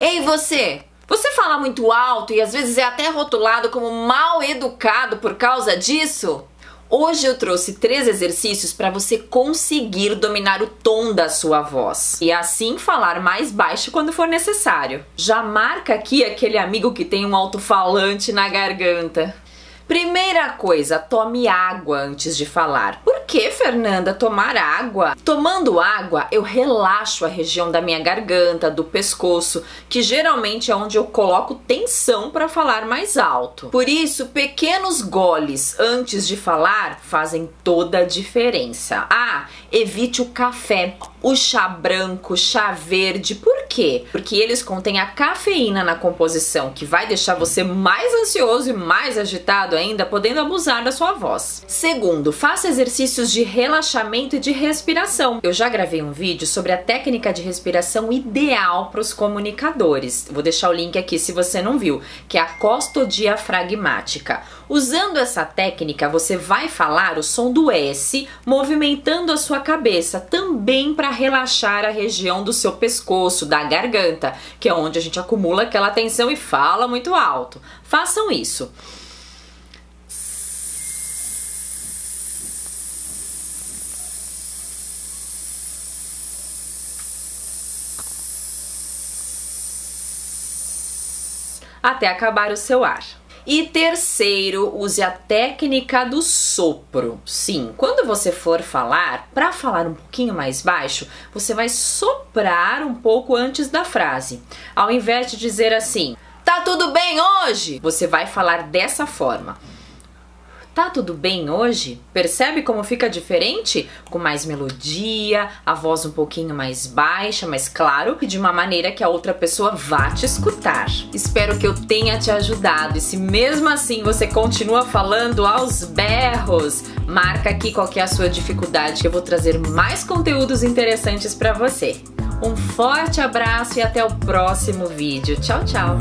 Ei você! Você fala muito alto e às vezes é até rotulado como mal educado por causa disso? Hoje eu trouxe três exercícios para você conseguir dominar o tom da sua voz e assim falar mais baixo quando for necessário. Já marca aqui aquele amigo que tem um alto-falante na garganta. Primeira coisa, tome água antes de falar. Por que, Fernanda, tomar água? Tomando água, eu relaxo a região da minha garganta, do pescoço, que geralmente é onde eu coloco tensão para falar mais alto. Por isso, pequenos goles antes de falar fazem toda a diferença. Ah, evite o café, o chá branco, chá verde. Quê? Porque eles contêm a cafeína na composição, que vai deixar você mais ansioso e mais agitado ainda, podendo abusar da sua voz. Segundo, faça exercícios de relaxamento e de respiração. Eu já gravei um vídeo sobre a técnica de respiração ideal para os comunicadores. Vou deixar o link aqui se você não viu, que é a costodiafragmática. Usando essa técnica, você vai falar o som do S, movimentando a sua cabeça, também para relaxar a região do seu pescoço, da garganta, que é onde a gente acumula aquela tensão e fala muito alto. Façam isso. até acabar o seu ar. E terceiro, use a técnica do sopro. Sim, quando você for falar, para falar um pouquinho mais baixo, você vai soprar um pouco antes da frase. Ao invés de dizer assim: "Tá tudo bem hoje?", você vai falar dessa forma. Tá tudo bem hoje? Percebe como fica diferente? Com mais melodia, a voz um pouquinho mais baixa, mas claro, e de uma maneira que a outra pessoa vá te escutar. Espero que eu tenha te ajudado. E se mesmo assim você continua falando aos berros, marca aqui qual é a sua dificuldade que eu vou trazer mais conteúdos interessantes para você. Um forte abraço e até o próximo vídeo. Tchau, tchau!